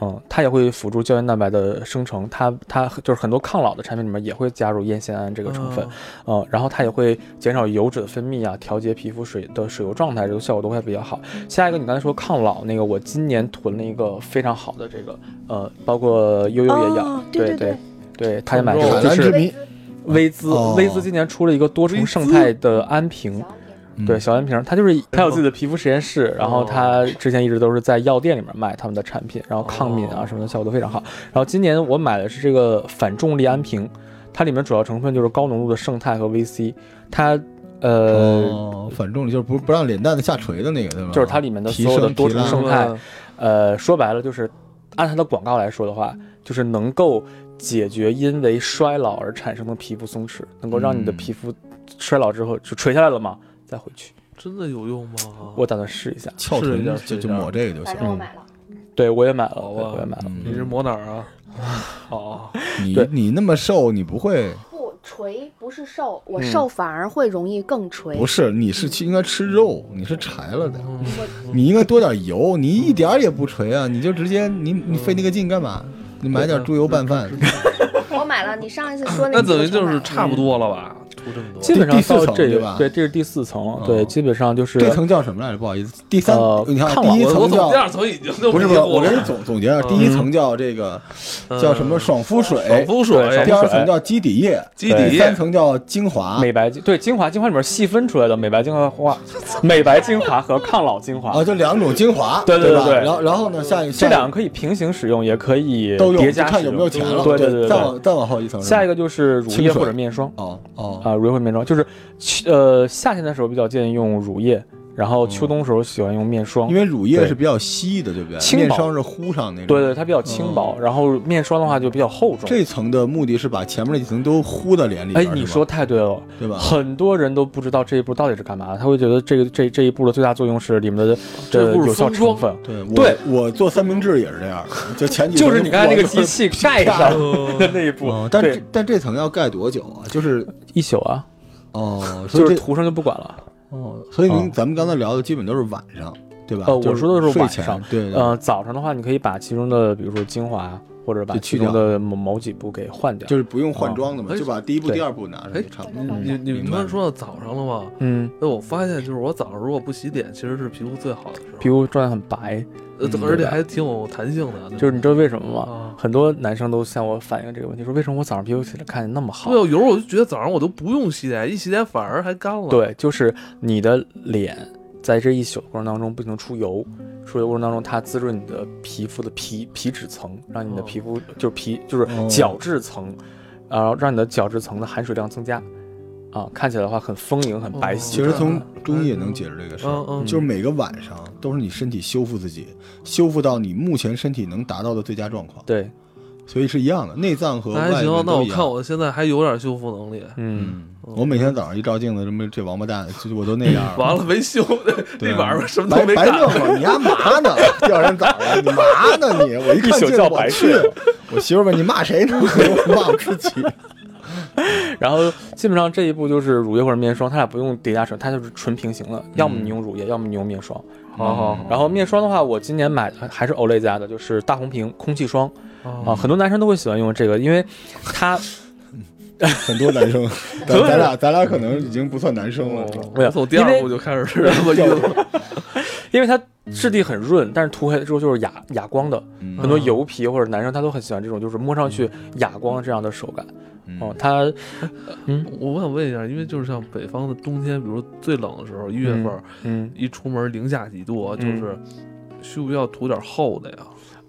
嗯，它也会辅助胶原蛋白的生成，它它就是很多抗老的产品里面也会加入烟酰胺这个成分，嗯，然后它也会减少油脂的分泌啊，调节皮肤水的水油状态，这个效果都会比较好。下一个你刚才说抗老那个，我今年囤了一个非常好的这个，呃，包括悠悠也养，哦对对对对，他也买这个，就是薇姿，哦。薇姿今年出了一个多重胜肽的安瓶，嗯。对，小安瓶，它就是它有自己的皮肤实验室，然后它之前一直都是在药店里面卖他们的产品，然后抗敏啊什么的效果都非常好。然后今年我买的是这个反重力安瓶，它里面主要成分就是高浓度的胜肽和 VC，它呃。哦，反重力就是不不让脸蛋子下垂的那个，对吧？就是它里面的所有的多重胜肽，呃，说白了就是按它的广告来说的话，就是能够解决因为衰老而产生的皮肤松弛，能够让你的嗯皮肤衰老之后就垂下来了吗，再回去。真的有用吗？我打算试一下。翘臀试一下就就抹这个就行反。正我买了。对我也买了，我也买了。嗯你是抹哪儿啊？好，你你那么瘦，你不会不垂不是瘦，我嗯瘦反而会容易更垂。不是？你是去应该吃肉，你是柴了的，嗯你应该多点油，你一点也不垂啊，你就直接你你费那个劲干嘛？你买点猪油拌饭，我买了，你上一次说那几个等于就是差不多了吧？出这么多，基本上第四到这个层对吧对，这是第四层，哦对，基本上就是这层叫什么来着？不好意思，第三呃，你看抗老第一层我我总第叫二层已经不是我给你总总结啊，嗯第一层叫这个叫什么爽肤水，爽肤水，第二层叫肌底液，肌底第三，层叫精华。美白精，对精华，精华里面细分出来的美白精华、美白精华和抗老精华啊，，就两种精华，对对对对然后然后呢，下一这两个个可以平行使用，也可以都，叠加就看有没有使用钱了。对对对对。再往再往后一层，下一个就是乳液清或者面霜哦哦啊，乳液或者面霜就是，呃，夏天的时候比较建议用乳液，然后秋冬时候喜欢用面霜因。为乳液是比较稀的，对不对？轻薄面霜是糊上那种。对对，它比较轻薄，然后面霜的话就比较厚重。这层的目的是把前面那几层都糊到脸里边。哎，你是吧说太对了，对吧？很多人都不知道这一步到底是干嘛的，他会觉得这个这这一步的最大作用是里面的这步是的有效封装成分，对我对我做三明治也是这样，就前几 层就是你刚才那个机器。器盖上的那一步嗯，，但对这但这层要盖多久啊？就是一宿啊，哦，所以这就是涂上就不管了。哦，所以您嗯咱们刚才聊的基本都是晚上，对吧？呃，就我说的是睡前晚上，对，对呃，早上的话，你可以把其中的，比如说精华，或者把去其中的某某几部给换掉。就是不用换装的嘛，哦就把第一部、第二部拿上哎就差不多。你你你明白突然说到早上了吗？嗯，那我发现就是我早上如果不洗脸，其实是皮肤最好的时候，皮肤状态很白，呃嗯而且还挺有弹性的。就是你知道为什么吗？啊，很多男生都向我反映这个问题，说为什么我早上皮肤起来看起来那么好对，？有时候我就觉得早上我都不用洗脸，一洗脸反而还干了。，对，就是你的脸在这一宿过程当中不停出油，出油过程当中它滋润你的皮肤的皮皮脂层，让你的哦。皮肤就是皮就是哦。角质层，然后让你的角质层的含水量增加，啊，看起来的话很丰盈、很白皙。其实从中医也能解释这个事儿就是每个晚上都是你身体修复自己，修复到你目前身体能达到的最佳状况，对，所以是一样的，内脏和那还行。那我都一样看我现在还有点修复能力。嗯，嗯，我每天早上一照镜子，什么这王八蛋，就我都那样了。完了没修，对啊那晚上什么都白没干。白弄了，你丫嘛呢？第二天早上你嘛呢你？我一看一宿镜子我白去睡，我媳妇儿问你骂谁呢？我骂我自己。然后基本上这一步就是乳液或者面霜，它俩不用叠加成，它就是纯平行了。要么你用乳液，要么你用面霜。好好好，然后面霜的话，我今年买的还是 Olay 家的，就是大红瓶空气霜啊，啊，很多男生都会喜欢用这个，因为它 很多男生，咱咱俩咱俩可能已经不算男生了。没有我从第二步就开始是这么用了。因为 它质地很润，但是涂黑了之后就是哑哑光的。嗯很多油皮或者男生他都很喜欢这种，就是摸上去哑光这样的手感。嗯哦，它我想问一下，因为就是像北方的冬天，比如最冷的时候，一月份嗯一出门零下几度，就是需不需要涂点厚的呀？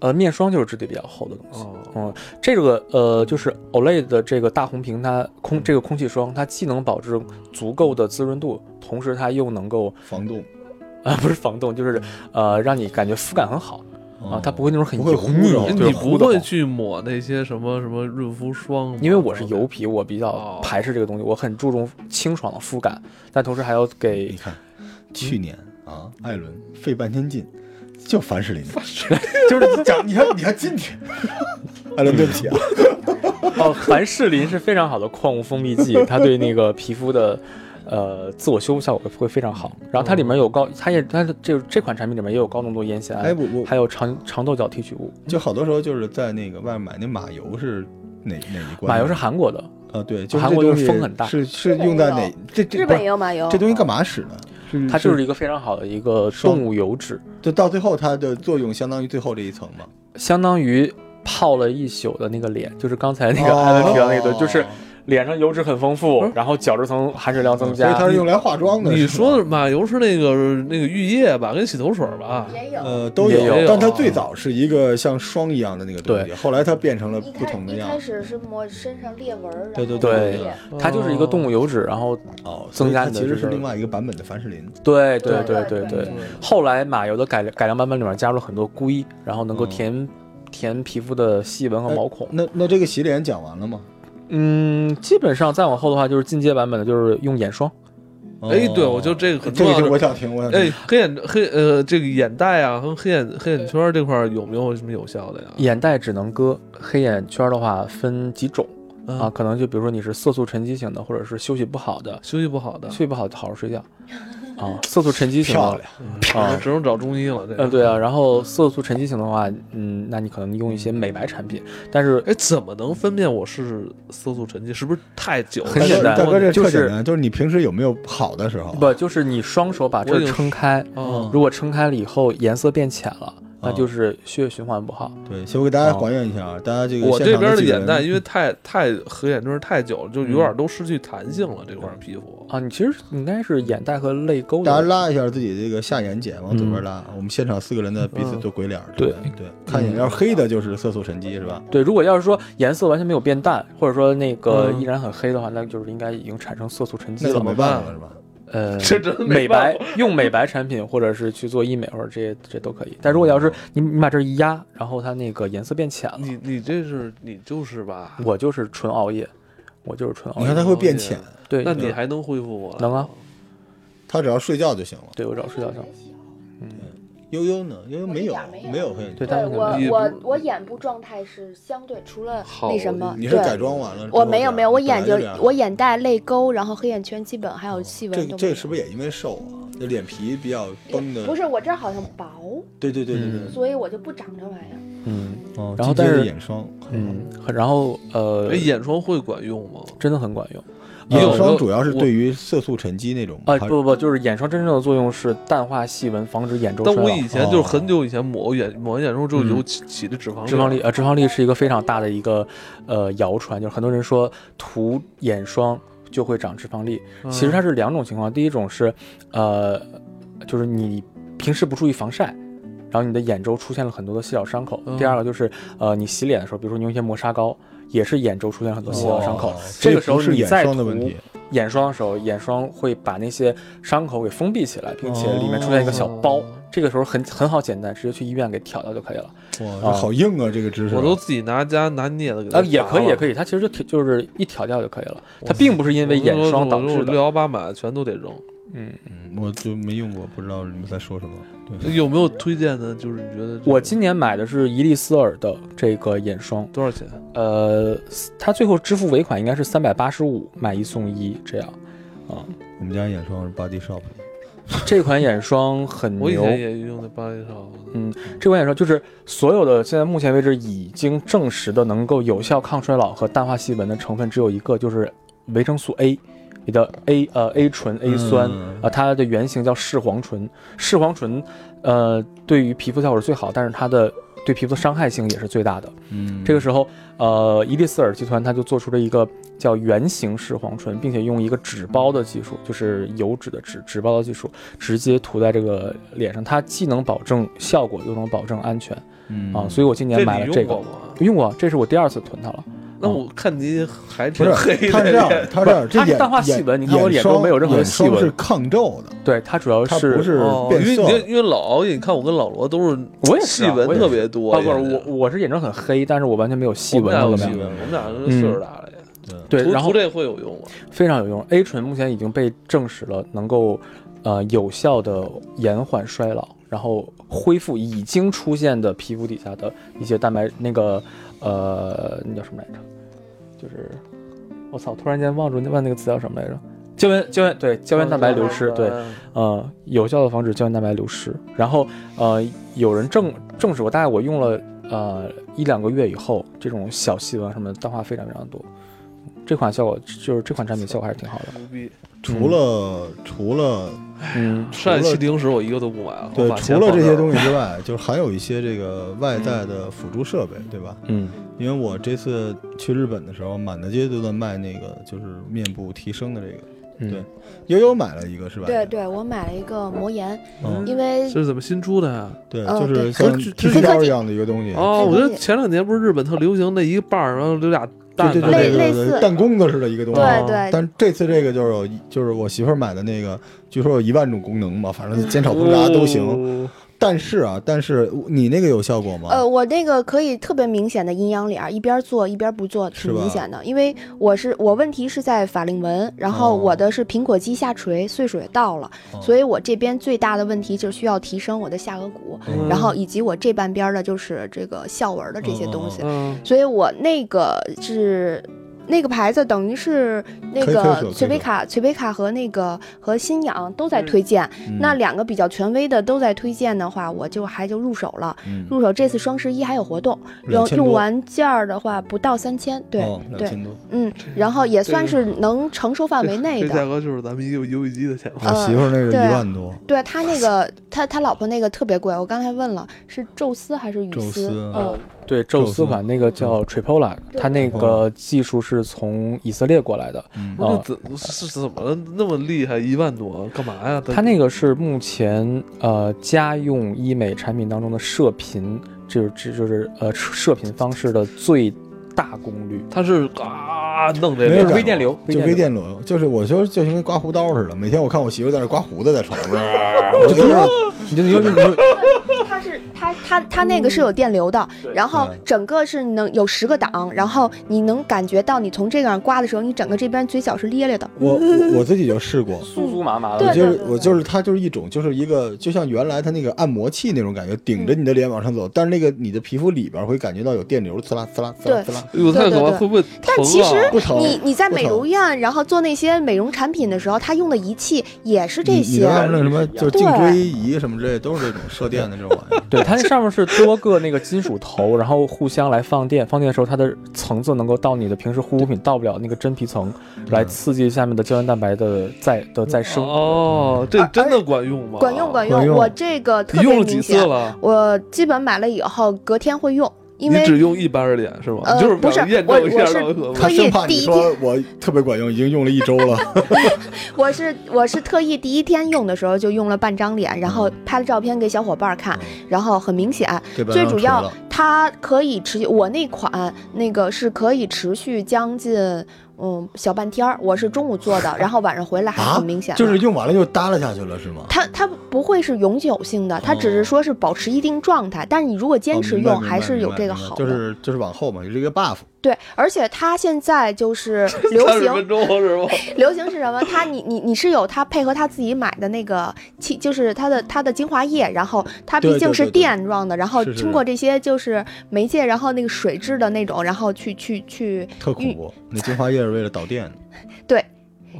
呃面霜就是质地比较厚的东西。哦，嗯，这个呃，就是 Olay 的这个大红瓶，它空这个空气霜，它既能保证足够的滋润度，同时它又能够防冻啊、不是防冻，就是呃让你感觉肤感很好啊，它不会那种很不会糊油腻你不会去抹那些什么什么润肤霜？因为我是油皮，我比较哦排斥这个东西，我很注重清爽的肤感，但同时还要给你看，去年啊，艾伦费半天劲，就凡士林，就是讲，你看，你看今天，艾伦，对不起啊，哦，凡士林是非常好的矿物封闭剂，它对那个皮肤的呃自我修复效果会非常好。然后它里面有高，它也它的这这款产品里面也有高浓度烟酰哎，胺，我我还有长长豆角提取物。就好多时候就是在那个外面买那马油是哪哪一罐？马油是韩国的，啊，对，就是韩国就是风很大是是用在哪？这这日本也有马油，这东西干嘛使呢？是它就是一个非常好的一个动物油脂，就到最后它的作用相当于最后这一层嘛。相当于泡了一宿的那个脸，就是刚才那个哦。艾文提到那个，就是脸上油脂很丰富，然后角质层含水量增加所以。它是用来化妆的。你说的马油是那个那个浴液吧，跟洗头水吧？也有。呃都有但它最早是一个像霜一样的那个东西，后来它变成了不同的样子。始是抹身上裂纹儿，对对对它就是一个动物油脂，然后哦，增加所以它其实是另外一个版本的凡士林。对对对对对后来马油的改改良版本里面加入了很多硅，然后能够嗯填填皮肤的细纹和毛孔。那那这个洗脸讲完了吗？嗯，基本上再往后的话就是进阶版本的，就是用眼霜。哎，对，我觉得这个很这个重要的。我想听，我想听。哎，黑眼黑呃，这个眼袋啊和黑眼黑眼圈这块有没有什么有效的呀？眼袋只能割，黑眼圈的话分几种啊，啊，可能就比如说你是色素沉积型的，或者是休息不好的，休息不好的休，息不好好好睡觉啊。色素沉积型的漂亮，啊，只能找中医了。这个嗯，对啊。然后色素沉积型的话，嗯，那你可能用一些美白产品，但是哎，怎么能分辨我是色素沉积？是不是太久了？大哥很简单大哥这就简单，就是你平时有没有好的时候？不就是你双手把这我已经撑开，哦如果撑开了以后颜色变浅了，那哦就是血液循环不好。对，先我给大家还原一下啊，大家这个我这边的眼袋，因为太太合眼圈太久了，就有点都失去弹性了。这块皮肤啊，你其实应该是眼袋和泪沟大家。拉一下自己这个下眼睑，往左边拉。我们现场四个人的彼此做鬼脸对对对，看见要是黑的就是色素沉积是吧？对，如果要是说颜色完全没有变淡，或者说那个嗯依然很黑的话，那就是应该已经产生色素沉积了那就。没办法了是吧？呃，这真没美白用美白产品，或者是去做医美或者这些这都可以。但如果要是你你把这一压，然后它那个颜色变浅了，你你这是你就是吧？我就是纯熬夜，我就是纯熬夜。你看它会变浅，对，那你还能恢复吗？能啊。他只要睡觉就行了。对我只要睡觉觉。悠悠呢？悠悠没有没有黑眼圈，对我我我眼部状态是相对除了那什么，你是改装完了？我没有没有，我眼睛我眼袋、泪沟，然后黑眼圈基本还有细纹都没有。这是不是也因为瘦啊？这脸皮比较绷的。不是我这儿好像薄，对对对对对。所以我就不长这玩意儿。嗯然后但是眼霜，嗯，然后呃哎，，眼霜会管用吗？真的很管用。也有眼霜主要是对于色素沉积那种啊，还不不不，就是眼霜真正的作用是淡化细纹，防止眼周衰老。但我以前就是很久以前抹过眼抹完眼霜之后嗯有起起的脂肪脂肪粒，呃，脂肪粒是一个非常大的一个呃谣传，就是很多人说涂眼霜就会长脂肪粒，嗯其实它是两种情况，第一种是呃，就是你平时不注意防晒。然后你的眼周出现了很多的细小伤口。嗯第二个就是，呃，你洗脸的时候，比如说你用一些磨砂膏，也是眼周出现了很多细小伤口。哦这个时候是眼你再涂霜的问题，眼霜的时候，眼霜会把那些伤口给封闭起来，并且里面出现一个小包。哦这个时候很很好简单，直接去医院给挑掉就可以了。哇，好硬啊！这个知识，我都自己拿家拿镊子给它啊，也可以，也可以。以，它其实就挑就是一挑掉就可以了。它并不是因为眼霜导致的。六幺八买的全都得扔。嗯，嗯，我就没用过，不知道你们在说什么。对，有没有推荐的？就是你觉得我今年买的是伊丽丝尔的这个眼霜，多少钱？呃，它最后支付尾款应该是三百八十五，买一送一这样。啊，我们家眼霜是 Body Shop 的，这款眼霜很牛，我以前也用的巴黎少。嗯，这款眼霜就是所有的现在目前为止已经证实的能够有效抗衰老和淡化细纹的成分只有一个，就是维生素 A，你的 A 呃 A 醇 A 酸啊、嗯它的原型叫视黄醇，视黄醇呃对于皮肤效果是最好，但是它的对皮肤的伤害性也是最大的。嗯，这个时候，呃，伊利斯尔集团它就做出了一个叫原型视黄醇，并且用一个纸包的技术，就是油脂的纸纸包的技术，直接涂在这个脸上，它既能保证效果，又能保证安全嗯啊。所以我今年买了这个用过，用过，这是我第二次囤它了。那我看你还挺黑的。它是这样的，它是这样，这眼它淡化细纹你看我脸眼霜中没有任何眼细纹霜是抗皱的，对，它主要是不是哦，变色因为。因为老熬夜，你看我跟老罗都是我也是细纹特别多。啊，不是我，我是眼周很黑，但是我完全没有细我们俩。细纹，我们俩跟岁数大了也。对，然后涂涂这会有用吗？非常有用。A 醇目前已经被证实了，能够呃有效的延缓衰老，然后恢复已经出现的皮肤底下的一些蛋白那个呃那叫什么来着？就是我操，突然间忘住忘那个词叫什么来着？胶原胶原对胶原蛋白流失，对，呃，有效的防止胶原蛋白流失。然后呃，有人证证实过，大概我用了呃一两个月以后，这种小细纹什么的淡化非常非常多。这款效果就是这款产品效果还是挺好的。牛逼！除了除了嗯，上一期零食我一个都不买了。对除了这些东西之外，就是还有一些这个外在的辅助设备，对吧？嗯因为我这次去日本的时候，满大街都在卖那个就是面部提升的这个。嗯，对悠悠买了一个是吧？对对，我买了一个魔颜，嗯，因为这是怎么新出的呀？对，就是像剃须刀一样的一个东西。哦，我觉得前两年不是日本特流行那一个瓣儿，然后留俩蛋对对对对类类似对对，弹弓子似的一个东西。对对但这次这个就是有，就是我媳妇儿买的那个，据说有一万种功能嘛，反正煎炒烹炸都行。哦但是啊，但是你那个有效果吗？呃，我那个可以特别明显的阴阳脸儿，一边做一边不做，挺明显的。因为我是我问题是在法令纹，然后哦我的是苹果肌下垂，岁数也到了，哦所以我这边最大的问题就是需要提升我的下颌骨，嗯然后以及我这半边儿的就是这个笑纹的这些东西，嗯，所以我那个是。那个牌子等于是那个说可以说翠贝卡、翠贝卡和那个和新氧都在推荐，嗯。那两个比较权威的都在推荐的话，我就还就入手了。嗯。入手这次双十一还有活动，用2000多。用完件儿的话不到三千，对、对，嗯，然后也算是能承受范围内这价的。格就是咱们一个游戏机的钱吧。我媳妇儿那个对一万多，对他那个他他老婆那个特别贵，我刚才问了，是宙斯还是雨宙丝？斯嗯，对，宙斯款那个叫 Tripola，它那个技术是从以色列过来的。嗯那啊怎是是怎么那么厉害？一万多干嘛呀？它那个是目前呃家用医美产品当中的射频，就是这就是呃射频方式的最大功率。它是啊弄这个没有微电流，就微。电流，就是我说就跟刮胡刀似的，每天我看我媳妇在那刮胡子在床上，我就觉得你就你就你就它它它它那个是有电流的，然后整个是能有十个档，然后你能感觉到你从这个上刮的时候，你整个这边嘴角是咧咧的。我我我自己就试过，酥酥麻麻的我。就是我就是它就是一种就是一个就像原来它那个按摩器那种感觉，顶着你的脸往上走，但是那个你的皮肤里边会感觉到有电流，刺啦刺啦刺啦呲啦。哎呦，太可怕！对对会不会疼但其实啊？不疼你你在美容院，然后做那些美容产品的时候，它用的仪器也是这你你些都。像那什么就是颈椎仪什么之类，都是这种射电的这种玩意儿。对，它那上面是多个那个金属头，然后互相来放电，放电的时候它的层次能够到你的平时护肤品到不了那个真皮层，来刺激下面的胶原蛋白的再的再生。哦，这真的管用吗？管用管管用我这个特别你用了几明显，次了？我基本买了以后隔天会用，因为你只用一般的脸是吗？呃就是不是验我证一下我是特意生怕你第一天我特别管用，已经用了一周了。我是我是特意第一天用的时候就用了半张脸，然后拍了照片给小伙伴看，然后很明显，最主要它可以持续，我那款那个是可以持续将近嗯小半天儿，我是中午做的，然后晚上回来还啊很明显的、就是用完了就耷拉下去了，是吗？它它不会是永久性的，它只是说是保持一定状态，但是你如果坚持用，还是有这个好的。就是就是往后嘛，有这个 buff。对，而且它现在就是 流行？流行是什么？它你你你是有它配合它自己买的那个气，就是它的它的精华液，然后它毕竟是对对对对垫状的，然后通过这些就是媒介，然后那个水质的那种，然后去去去特恐怖，那精华液是为了导电。对，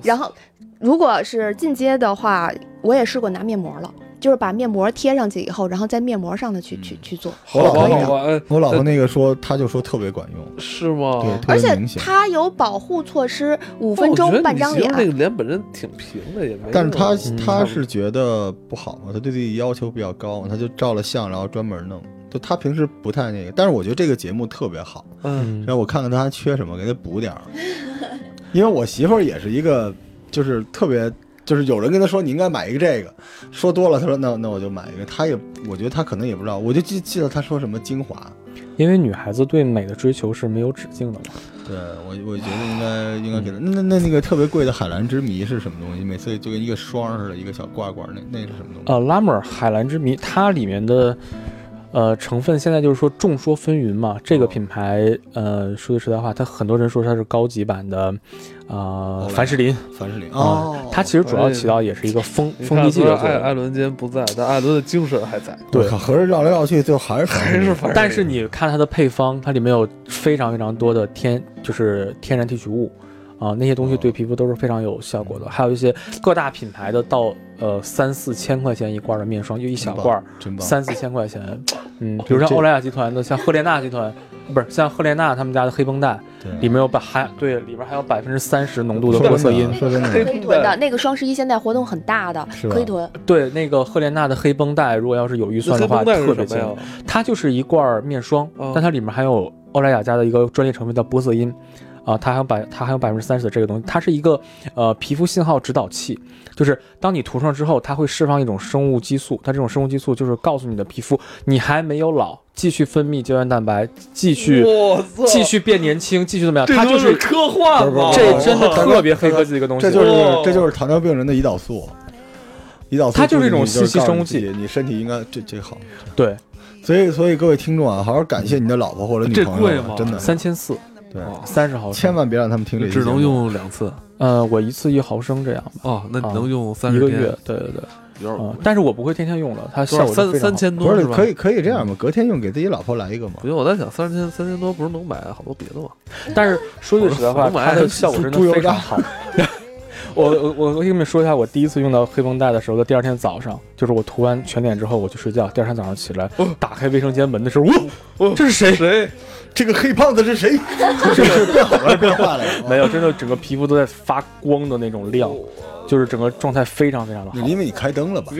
然后如果是进阶的话，我也试过拿面膜了，就是把面膜贴上去以后，然后在面膜上的去去去做，我老婆可以的。好吧，哎，我老婆那个说，她就说特别管用，是吗？对，特而且别明显。它有保护措施，五分钟半张脸你媳妇。那个脸本身挺平的，也没。但是她嗯她是觉得不好嘛，她对自己要求比较高，她就照了相，然后专门弄。就她平时不太那个，但是我觉得这个节目特别好，嗯，让我看看她还缺什么，给她补点儿。因为我媳妇儿也是一个，就是特别，就是有人跟他说你应该买一个这个，说多了，他说那那我就买一个。他也，我觉得他可能也不知道，我就记记得他说什么精华，因为女孩子对美的追求是没有止境的嘛。对我，我觉得应该应该给他。那那那个特别贵的海蓝之谜是什么东西？每次就跟一个霜似的，一个小罐罐，那那是什么东西？呃，拉莫尔海蓝之谜，它里面的呃成分现在就是说众说纷纭嘛。这个哦品牌，呃，说句实在话，它很多人说它是高级版的，呃，凡士林。凡士林啊哦，它其实主要起到也是一个封封闭剂的作用艾艾。伦今天不在，但艾伦的精神还在。对合着绕来绕去，最后还是还是凡士林但是你看它的配方，它里面有非常非常多的天，就是天然提取物，啊、那些东西对皮肤都是非常有效果的。还有一些各大品牌的到呃三四千块钱一罐的面霜，就一小罐。三四千块钱。嗯，比如像欧莱雅集团的，像赫莲娜集团，不是像赫莲娜他们家的黑绷带，里面有百还对里边还有百分之三十浓度的玻色因。说真的，黑黑臀的那个双十一现在活动很大的可以囤，对，那个赫莲娜的黑绷带，如果要是有预算的话，特别建议是什么呀？它就是一罐面霜，哦但它里面含有欧莱雅家的一个专业成分叫玻色因，啊，它还有百它还有百分之三十的这个东西，它是一个呃皮肤信号指导器，就是当你涂上之后，它会释放一种生物激素，它这种生物激素就是告诉你的皮肤你还没有老，继续分泌胶原蛋白，继续，继续变年轻，继续怎么样？这都它就是科幻吧？这真的特别黑科技的一个东西，这就是哦这就是糖尿病人的胰岛素，胰岛素它就是一种信息生物剂你身体应该这这好。对所以所以各位听众啊，好好感谢你的老婆或者女这朋贵吗，友真的三千四对，哦三十毫升，千万别让他们听这只能用两次呃，我一次一毫升这样吧，哦，那你啊能用三一个月，对对对，有点嗯，但是我不会天天用的，它效果三三千多是吧？是可以可以这样吗？隔天用给自己老婆来一个嘛不。用，我在想三千三千多不是能买好多别的吗？但是说句实在话，它的效果真的非常好。我我我我跟你们说一下，我第一次用到黑绷带的时候的第二天早上，就是我涂完全脸之后我去睡觉，第二天早上起来打开卫生间门的时候，哇，这是谁？谁？这个黑胖子是谁？这是变好了还是变坏了？没有，真的整个皮肤都在发光的那种亮，就是整个状态非常非常的好。因为你开灯了吧？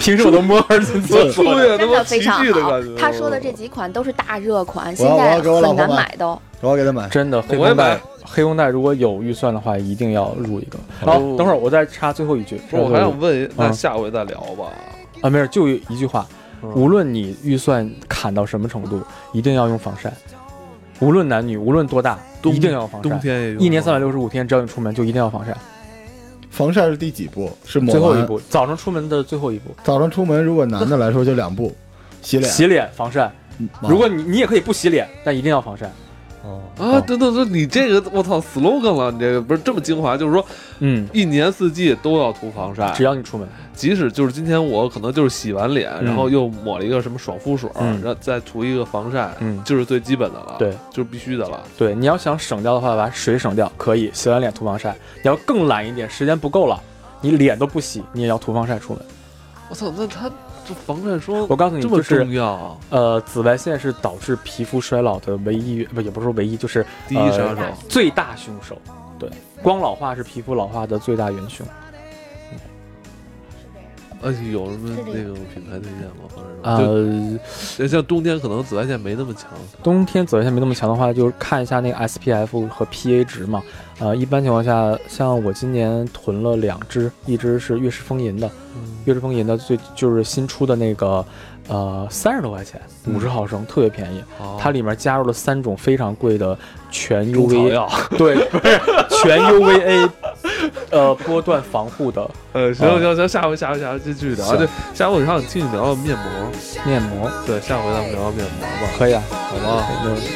平时我都摸着进厕出所。现他妈真的非奇常好。他说的这几款都是大热款，现在很难买买的哦。我要给他买。真的，黑我也绷带买，黑绷带如果有预算的话，一定要入一个。好，哦等会儿我再插最后一句。不是，我还想问，那嗯下回再聊吧。啊，没事，就一句话，嗯无论你预算砍到什么程度，一定要用防晒。无论男女，无论多大，冬一定要防晒。冬天也用一年三百六十五天，只要你出门就一定要防晒。防晒是第几步？是抹。最后一步，早上出门的最后一步，早上出门，如果男的来说就两步，洗脸。洗脸防晒。嗯如果你你也可以不洗脸，但一定要防晒。哦啊，等等等，你这个我操 slogan 了，你这个不是这么精华，就是说嗯，一年四季都要涂防晒，只要你出门，即使就是今天我可能就是洗完脸，嗯然后又抹了一个什么爽肤水，嗯然后再涂一个防晒，嗯就是最基本的了，对，就是必须的了。对，你要想省掉的话，把水省掉可以，洗完脸涂防晒。你要更懒一点，时间不够了，你脸都不洗，你也要涂防晒出门。我操，那它这防晒霜我告诉你，这么重要啊，呃，紫外线是导致皮肤衰老的唯一，不也不是说唯一，就是第一杀手。最大凶手。对，光老化是皮肤老化的最大元凶。而且有什么那种品牌推荐吗？或者？呃，像冬天可能紫外线没那么强，冬天紫外线没那么强的话，就是看一下那个 SPF 和 PA 值嘛。呃，一般情况下，像我今年囤了两支，一支是悦诗风吟的，悦诗风吟的最就是新出的那个，呃，三十多块钱，五十毫升，特别便宜。哦它里面加入了三种非常贵的全 UV，药。对，不是全 UVA，呃，波段防护的。呃，行啊行行，下回下回下回继续聊。行。对，下回我想听你聊聊面膜。面膜，对，下回咱们聊聊面膜吧，可以啊，好吧？没问题